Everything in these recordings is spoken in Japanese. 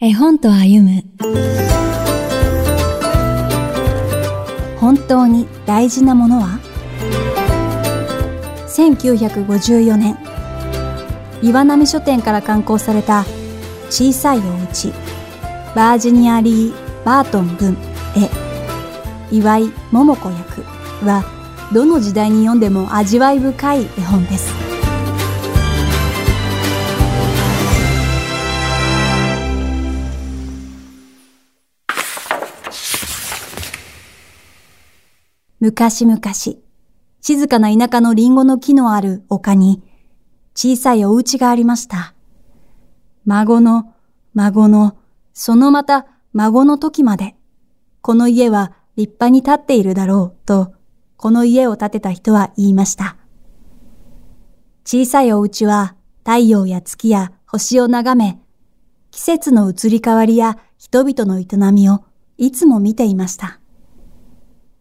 絵本と歩む。本当に大事なものは？1954年岩波書店から刊行された小さいおうちバージニア・リー・バートン文絵。岩井桃子役はどの時代に読んでも味わい深い絵本です。昔々、静かな田舎のリンゴの木のある丘に、小さいお家がありました。孫の、孫の、そのまた孫の時まで、この家は立派に立っているだろうと、この家を建てた人は言いました。小さいお家は太陽や月や星を眺め、季節の移り変わりや人々の営みをいつも見ていました。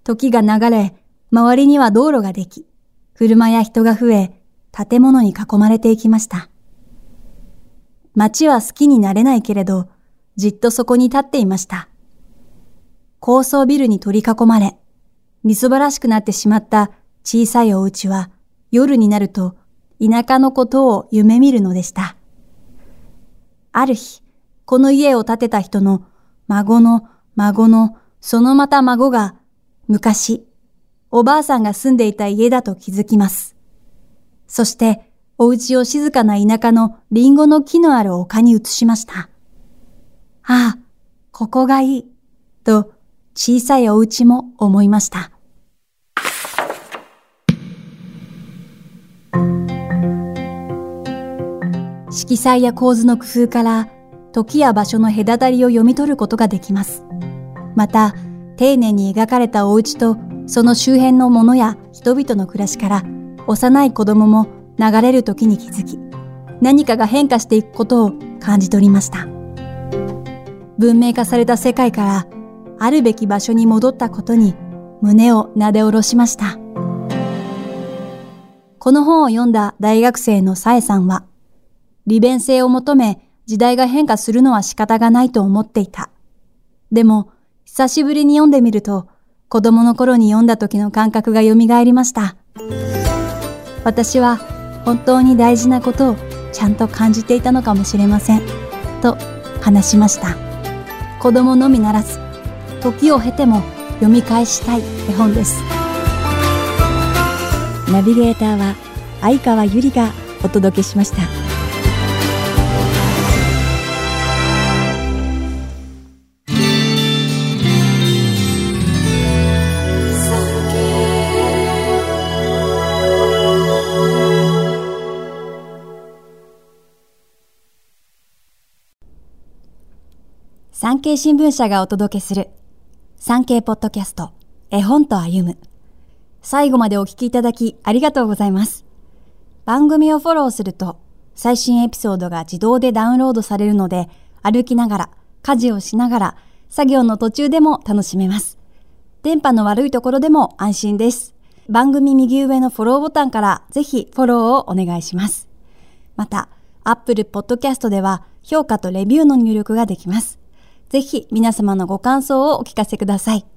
時が流れ、周りには道路ができ、車や人が増え、建物に囲まれていきました。街は好きになれないけれど、じっとそこに立っていました。高層ビルに取り囲まれ、みそばらしくなってしまった小さいお家は、夜になると田舎のことを夢見るのでした。ある日、この家を建てた人の孫の孫のそのまた孫が昔、おばあさんが住んでいた家だと気づきます。そして、お家を静かな田舎のリンゴの木のある丘に移しました。ああ、ここがいい、と小さいお家も思いました。色彩や構図の工夫から時や場所の隔たりを読み取ることができます。また、丁寧に描かれたお家とその周辺のものや人々の暮らしから幼い子供も流れる時に気づき何かが変化していくことを感じ取りました。文明化された世界からあるべき場所に戻ったことに胸をなで下ろしました。この本を読んだ大学生のさえさんは利便性を求め時代が変化するのは仕方がないと思っていた。でも久しぶりに読んでみると、子供の頃に読んだ時の感覚が蘇りました。私は本当に大事なことをちゃんと感じていたのかもしれません。と話しました。子供のみならず、時を経ても読み返したい絵本です。ナビゲーターは相川ゆりがお届けしました。産経新聞社がお届けする産経ポッドキャスト絵本と歩む最後までお聞きいただきありがとうございます。番組をフォローすると最新エピソードが自動でダウンロードされるので歩きながら家事をしながら作業の途中でも楽しめます。電波の悪いところでも安心です。番組右上のフォローボタンからぜひフォローをお願いします。また、Apple Podcast では評価とレビューの入力ができます。ぜひ皆様のご感想をお聞かせください。